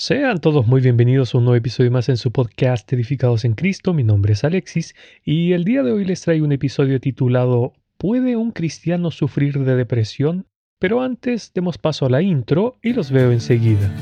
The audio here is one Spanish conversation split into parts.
Sean todos muy bienvenidos a un nuevo episodio más en su podcast Edificados en Cristo. Mi nombre es Alexis y el día de hoy les traigo un episodio titulado ¿Puede un cristiano sufrir de depresión? Pero antes demos paso a la intro y los veo enseguida.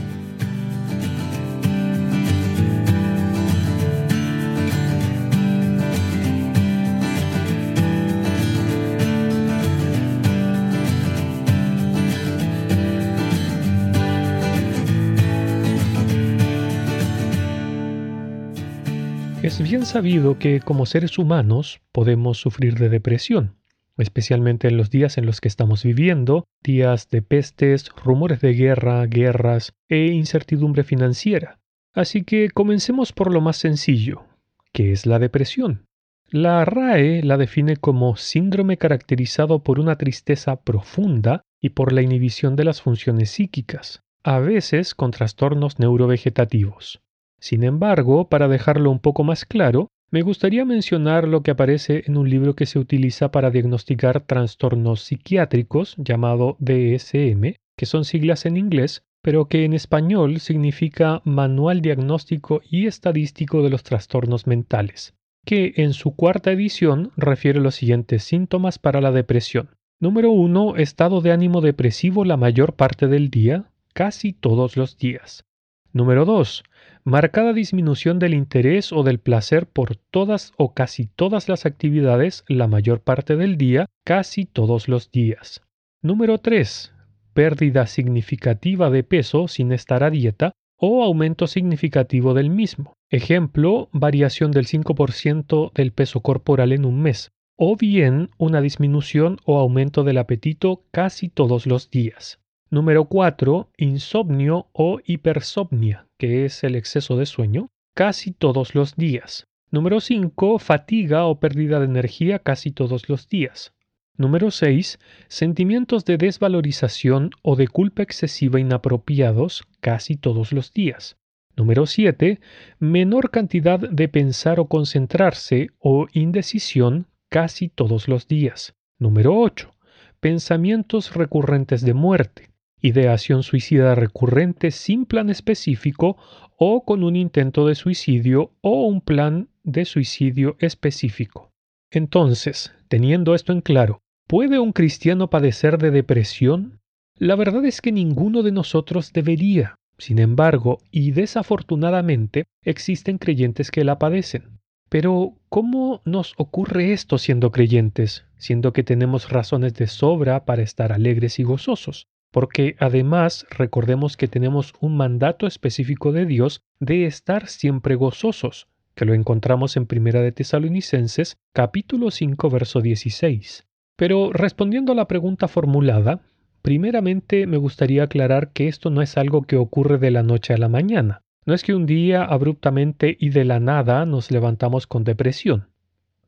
Es bien sabido que como seres humanos podemos sufrir de depresión, especialmente en los días en los que estamos viviendo, días de pestes, rumores de guerra, guerras e incertidumbre financiera. Así que comencemos por lo más sencillo. ¿Qué es la depresión? La RAE la define como síndrome caracterizado por una tristeza profunda y por la inhibición de las funciones psíquicas, a veces con trastornos neurovegetativos. Sin embargo, para dejarlo un poco más claro, me gustaría mencionar lo que aparece en un libro que se utiliza para diagnosticar trastornos psiquiátricos llamado DSM, que son siglas en inglés, pero que en español significa Manual Diagnóstico y Estadístico de los Trastornos Mentales, que en su cuarta edición refiere los siguientes síntomas para la depresión. Número 1. Estado de ánimo depresivo la mayor parte del día, casi todos los días. Número 2 marcada disminución del interés o del placer por todas o casi todas las actividades la mayor parte del día, casi todos los días. Número 3. Pérdida significativa de peso sin estar a dieta o aumento significativo del mismo. Ejemplo, variación del 5% del peso corporal en un mes. O bien una disminución o aumento del apetito casi todos los días. Número 4. Insomnio o hipersomnia, que es el exceso de sueño, casi todos los días. Número 5. Fatiga o pérdida de energía casi todos los días. Número 6. Sentimientos de desvalorización o de culpa excesiva inapropiados casi todos los días. Número 7. Menor cantidad de pensar o concentrarse o indecisión casi todos los días. Número 8. Pensamientos recurrentes de muerte ideación suicida recurrente sin plan específico o con un intento de suicidio o un plan de suicidio específico. Entonces, teniendo esto en claro, ¿puede un cristiano padecer de depresión? La verdad es que ninguno de nosotros debería. Sin embargo, y desafortunadamente, existen creyentes que la padecen. Pero, ¿cómo nos ocurre esto siendo creyentes, siendo que tenemos razones de sobra para estar alegres y gozosos? Porque además recordemos que tenemos un mandato específico de Dios de estar siempre gozosos, que lo encontramos en Primera de Tesalonicenses, capítulo 5, verso 16. Pero respondiendo a la pregunta formulada, primeramente me gustaría aclarar que esto no es algo que ocurre de la noche a la mañana. No es que un día abruptamente y de la nada nos levantamos con depresión.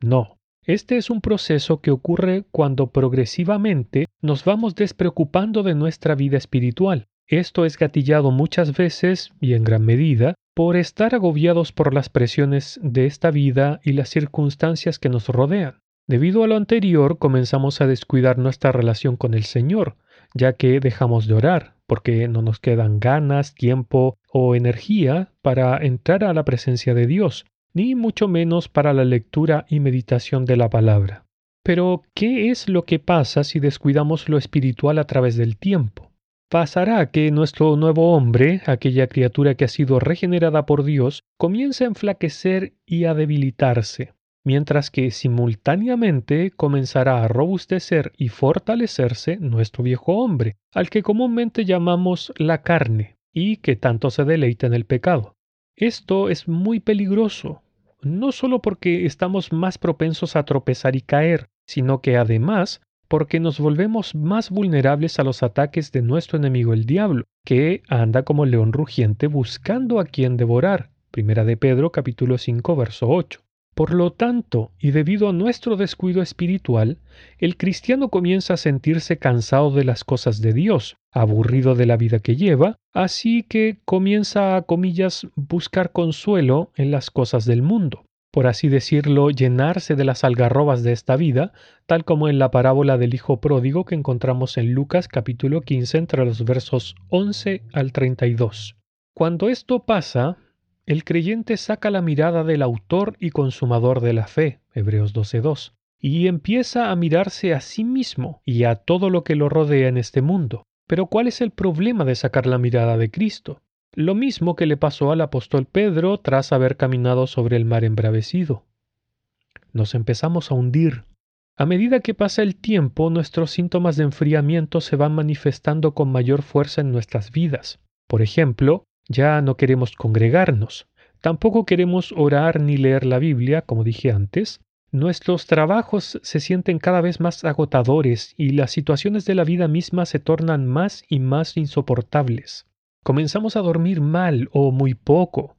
No, este es un proceso que ocurre cuando progresivamente nos vamos despreocupando de nuestra vida espiritual. Esto es gatillado muchas veces, y en gran medida, por estar agobiados por las presiones de esta vida y las circunstancias que nos rodean. Debido a lo anterior, comenzamos a descuidar nuestra relación con el Señor, ya que dejamos de orar, porque no nos quedan ganas, tiempo o energía para entrar a la presencia de Dios, ni mucho menos para la lectura y meditación de la palabra. Pero, ¿qué es lo que pasa si descuidamos lo espiritual a través del tiempo? Pasará que nuestro nuevo hombre, aquella criatura que ha sido regenerada por Dios, comienza a enflaquecer y a debilitarse, mientras que simultáneamente comenzará a robustecer y fortalecerse nuestro viejo hombre, al que comúnmente llamamos la carne, y que tanto se deleita en el pecado. Esto es muy peligroso, no solo porque estamos más propensos a tropezar y caer, sino que además porque nos volvemos más vulnerables a los ataques de nuestro enemigo el diablo, que anda como león rugiente buscando a quien devorar. Primera de Pedro capítulo 5 verso 8. Por lo tanto, y debido a nuestro descuido espiritual, el cristiano comienza a sentirse cansado de las cosas de Dios, aburrido de la vida que lleva, así que comienza a, comillas, buscar consuelo en las cosas del mundo, por así decirlo, llenarse de las algarrobas de esta vida, tal como en la parábola del Hijo Pródigo que encontramos en Lucas capítulo 15 entre los versos 11 al 32. Cuando esto pasa, el creyente saca la mirada del autor y consumador de la fe, Hebreos 12.2, y empieza a mirarse a sí mismo y a todo lo que lo rodea en este mundo. Pero ¿cuál es el problema de sacar la mirada de Cristo? Lo mismo que le pasó al apóstol Pedro tras haber caminado sobre el mar embravecido. Nos empezamos a hundir. A medida que pasa el tiempo, nuestros síntomas de enfriamiento se van manifestando con mayor fuerza en nuestras vidas. Por ejemplo, ya no queremos congregarnos, tampoco queremos orar ni leer la Biblia, como dije antes, Nuestros trabajos se sienten cada vez más agotadores y las situaciones de la vida misma se tornan más y más insoportables. Comenzamos a dormir mal o muy poco.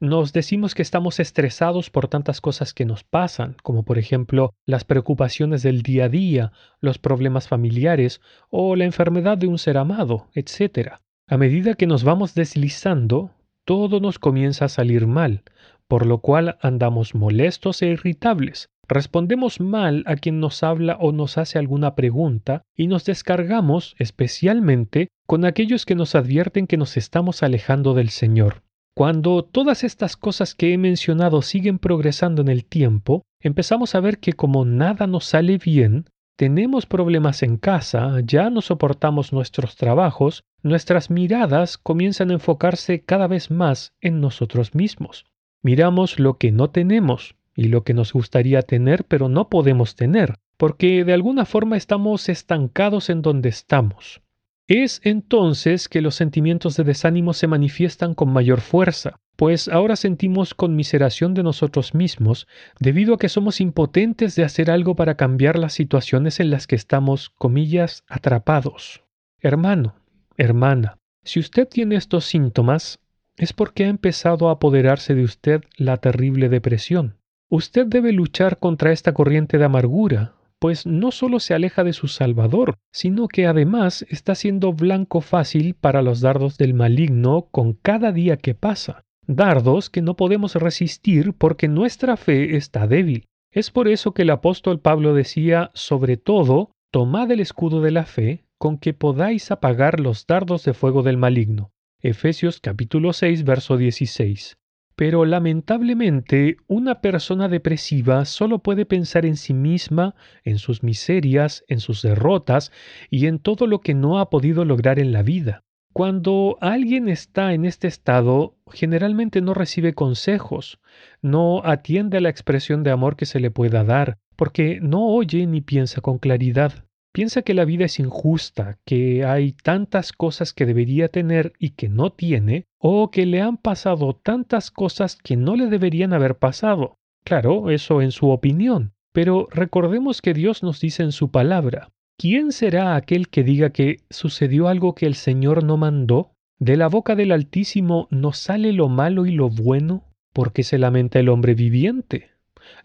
Nos decimos que estamos estresados por tantas cosas que nos pasan, como por ejemplo las preocupaciones del día a día, los problemas familiares o la enfermedad de un ser amado, etc. A medida que nos vamos deslizando, todo nos comienza a salir mal, por lo cual andamos molestos e irritables, Respondemos mal a quien nos habla o nos hace alguna pregunta y nos descargamos especialmente con aquellos que nos advierten que nos estamos alejando del Señor. Cuando todas estas cosas que he mencionado siguen progresando en el tiempo, empezamos a ver que como nada nos sale bien, tenemos problemas en casa, ya no soportamos nuestros trabajos, nuestras miradas comienzan a enfocarse cada vez más en nosotros mismos. Miramos lo que no tenemos, y lo que nos gustaría tener pero no podemos tener, porque de alguna forma estamos estancados en donde estamos. Es entonces que los sentimientos de desánimo se manifiestan con mayor fuerza, pues ahora sentimos conmiseración de nosotros mismos debido a que somos impotentes de hacer algo para cambiar las situaciones en las que estamos, comillas, atrapados. Hermano, hermana, si usted tiene estos síntomas, es porque ha empezado a apoderarse de usted la terrible depresión. Usted debe luchar contra esta corriente de amargura, pues no solo se aleja de su Salvador, sino que además está siendo blanco fácil para los dardos del maligno con cada día que pasa, dardos que no podemos resistir porque nuestra fe está débil. Es por eso que el apóstol Pablo decía, sobre todo, tomad el escudo de la fe, con que podáis apagar los dardos de fuego del maligno. Efesios capítulo 6, verso 16. Pero lamentablemente una persona depresiva solo puede pensar en sí misma, en sus miserias, en sus derrotas y en todo lo que no ha podido lograr en la vida. Cuando alguien está en este estado, generalmente no recibe consejos, no atiende a la expresión de amor que se le pueda dar, porque no oye ni piensa con claridad. Piensa que la vida es injusta, que hay tantas cosas que debería tener y que no tiene, o que le han pasado tantas cosas que no le deberían haber pasado. Claro, eso en su opinión, pero recordemos que Dios nos dice en su palabra, ¿quién será aquel que diga que sucedió algo que el Señor no mandó? De la boca del Altísimo no sale lo malo y lo bueno, porque se lamenta el hombre viviente.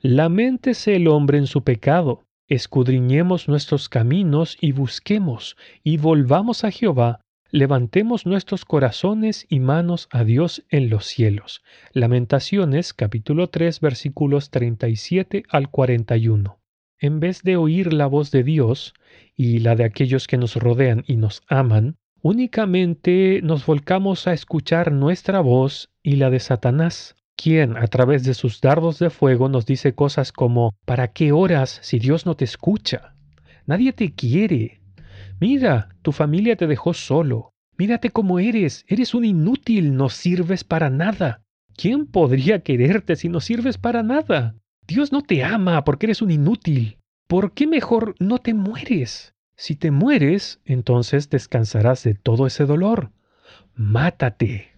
Laméntese el hombre en su pecado, escudriñemos nuestros caminos y busquemos, y volvamos a Jehová, levantemos nuestros corazones y manos a Dios en los cielos. Lamentaciones capítulo 3 versículos 37 al 41. En vez de oír la voz de Dios y la de aquellos que nos rodean y nos aman, únicamente nos volcamos a escuchar nuestra voz y la de Satanás, quien a través de sus dardos de fuego nos dice cosas como ¿Para qué oras si Dios no te escucha? Nadie te quiere. Mira, tu familia te dejó solo. Mírate cómo eres. Eres un inútil, no sirves para nada. ¿Quién podría quererte si no sirves para nada? Dios no te ama porque eres un inútil. ¿Por qué mejor no te mueres? Si te mueres, entonces descansarás de todo ese dolor. Mátate.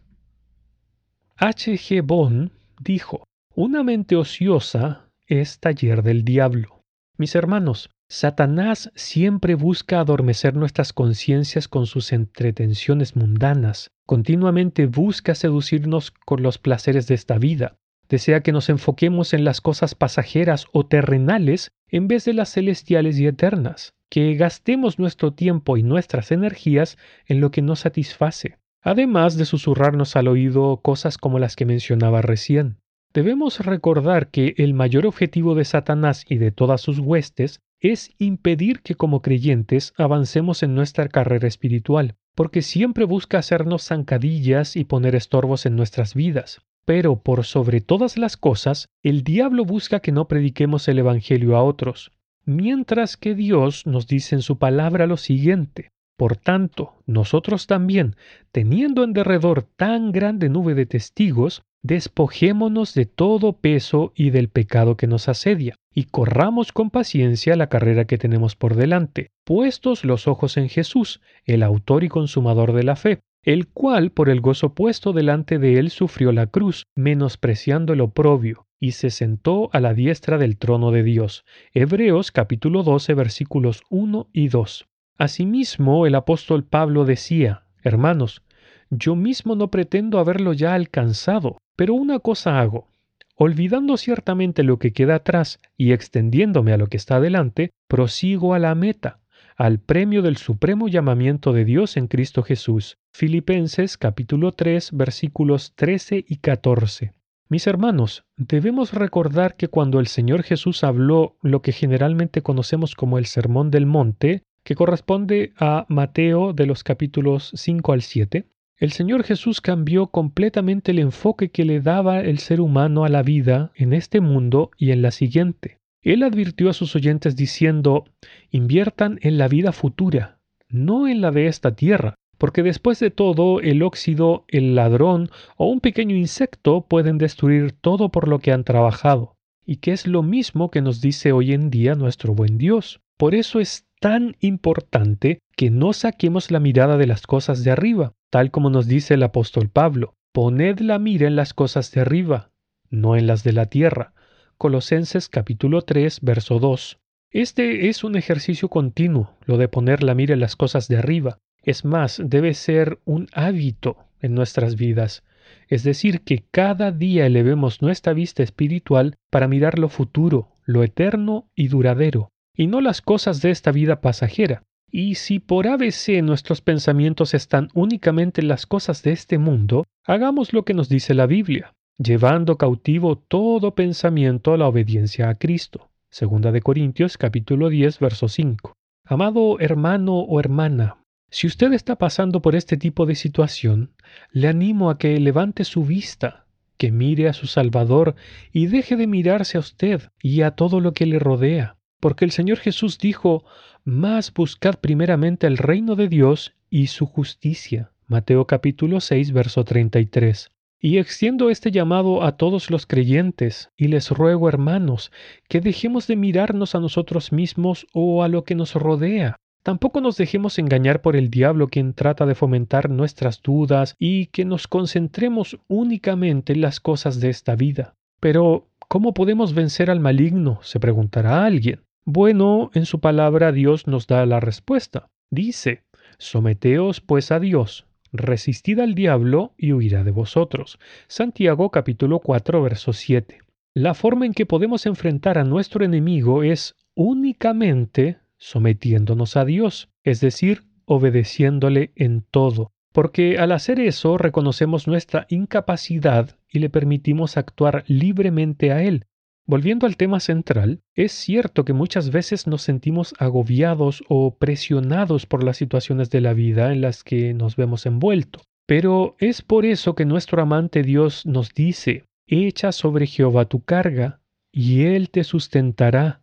H. G. Bond dijo, una mente ociosa es taller del diablo. Mis hermanos, Satanás siempre busca adormecer nuestras conciencias con sus entretenciones mundanas, continuamente busca seducirnos con los placeres de esta vida, desea que nos enfoquemos en las cosas pasajeras o terrenales en vez de las celestiales y eternas, que gastemos nuestro tiempo y nuestras energías en lo que nos satisface además de susurrarnos al oído cosas como las que mencionaba recién. Debemos recordar que el mayor objetivo de Satanás y de todas sus huestes es impedir que como creyentes avancemos en nuestra carrera espiritual, porque siempre busca hacernos zancadillas y poner estorbos en nuestras vidas. Pero por sobre todas las cosas, el diablo busca que no prediquemos el Evangelio a otros, mientras que Dios nos dice en su palabra lo siguiente. Por tanto, nosotros también, teniendo en derredor tan grande nube de testigos, despojémonos de todo peso y del pecado que nos asedia, y corramos con paciencia la carrera que tenemos por delante, puestos los ojos en Jesús, el autor y consumador de la fe, el cual por el gozo puesto delante de él sufrió la cruz, menospreciando el oprobio, y se sentó a la diestra del trono de Dios. Hebreos capítulo 12 versículos 1 y 2. Asimismo, el apóstol Pablo decía, Hermanos, yo mismo no pretendo haberlo ya alcanzado, pero una cosa hago, olvidando ciertamente lo que queda atrás y extendiéndome a lo que está adelante, prosigo a la meta, al premio del supremo llamamiento de Dios en Cristo Jesús. Filipenses capítulo 3 versículos 13 y 14. Mis hermanos, debemos recordar que cuando el Señor Jesús habló lo que generalmente conocemos como el Sermón del Monte, que corresponde a Mateo de los capítulos 5 al 7, el Señor Jesús cambió completamente el enfoque que le daba el ser humano a la vida en este mundo y en la siguiente. Él advirtió a sus oyentes diciendo, inviertan en la vida futura, no en la de esta tierra, porque después de todo el óxido, el ladrón o un pequeño insecto pueden destruir todo por lo que han trabajado, y que es lo mismo que nos dice hoy en día nuestro buen Dios. Por eso es tan importante que no saquemos la mirada de las cosas de arriba, tal como nos dice el apóstol Pablo. Poned la mira en las cosas de arriba, no en las de la tierra. Colosenses capítulo 3, verso 2. Este es un ejercicio continuo, lo de poner la mira en las cosas de arriba. Es más, debe ser un hábito en nuestras vidas. Es decir, que cada día elevemos nuestra vista espiritual para mirar lo futuro, lo eterno y duradero, y no las cosas de esta vida pasajera. Y si por ABC nuestros pensamientos están únicamente en las cosas de este mundo, hagamos lo que nos dice la Biblia, llevando cautivo todo pensamiento a la obediencia a Cristo. Segunda de Corintios capítulo 10 verso 5. Amado hermano o hermana, si usted está pasando por este tipo de situación, le animo a que levante su vista, que mire a su Salvador y deje de mirarse a usted y a todo lo que le rodea porque el Señor Jesús dijo, Más buscad primeramente el reino de Dios y su justicia. Mateo capítulo 6, verso 33. Y extiendo este llamado a todos los creyentes, y les ruego, hermanos, que dejemos de mirarnos a nosotros mismos o a lo que nos rodea. Tampoco nos dejemos engañar por el diablo quien trata de fomentar nuestras dudas y que nos concentremos únicamente en las cosas de esta vida. Pero, ¿cómo podemos vencer al maligno? se preguntará alguien. Bueno, en su palabra Dios nos da la respuesta. Dice, Someteos pues a Dios, resistid al diablo y huirá de vosotros. Santiago capítulo 4 verso 7. La forma en que podemos enfrentar a nuestro enemigo es únicamente sometiéndonos a Dios, es decir, obedeciéndole en todo, porque al hacer eso reconocemos nuestra incapacidad y le permitimos actuar libremente a Él, Volviendo al tema central, es cierto que muchas veces nos sentimos agobiados o presionados por las situaciones de la vida en las que nos vemos envueltos. Pero es por eso que nuestro amante Dios nos dice, echa sobre Jehová tu carga, y Él te sustentará.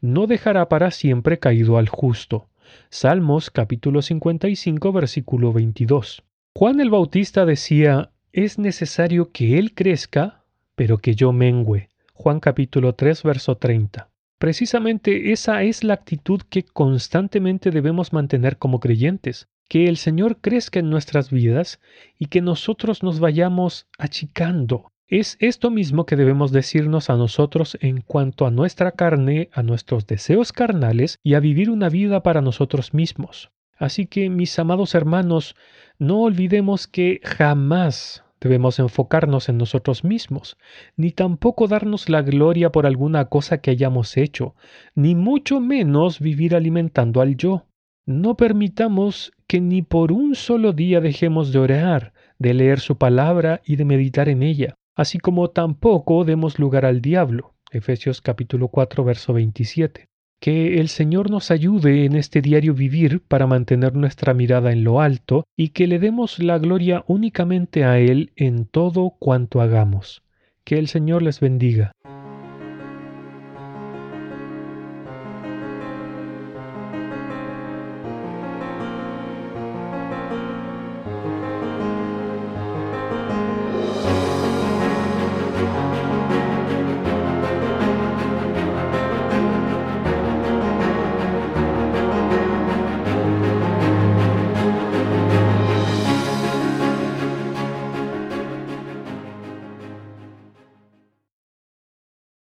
No dejará para siempre caído al justo. Salmos capítulo 55 versículo 22. Juan el Bautista decía, es necesario que Él crezca, pero que yo mengüe. Juan capítulo 3, verso 30. Precisamente esa es la actitud que constantemente debemos mantener como creyentes, que el Señor crezca en nuestras vidas y que nosotros nos vayamos achicando. Es esto mismo que debemos decirnos a nosotros en cuanto a nuestra carne, a nuestros deseos carnales y a vivir una vida para nosotros mismos. Así que, mis amados hermanos, no olvidemos que jamás debemos enfocarnos en nosotros mismos, ni tampoco darnos la gloria por alguna cosa que hayamos hecho, ni mucho menos vivir alimentando al yo. No permitamos que ni por un solo día dejemos de orar, de leer su palabra y de meditar en ella, así como tampoco demos lugar al diablo. Efesios capítulo 4 verso 27 Que el Señor nos ayude en este diario vivir para mantener nuestra mirada en lo alto y que le demos la gloria únicamente a Él en todo cuanto hagamos. Que el Señor les bendiga.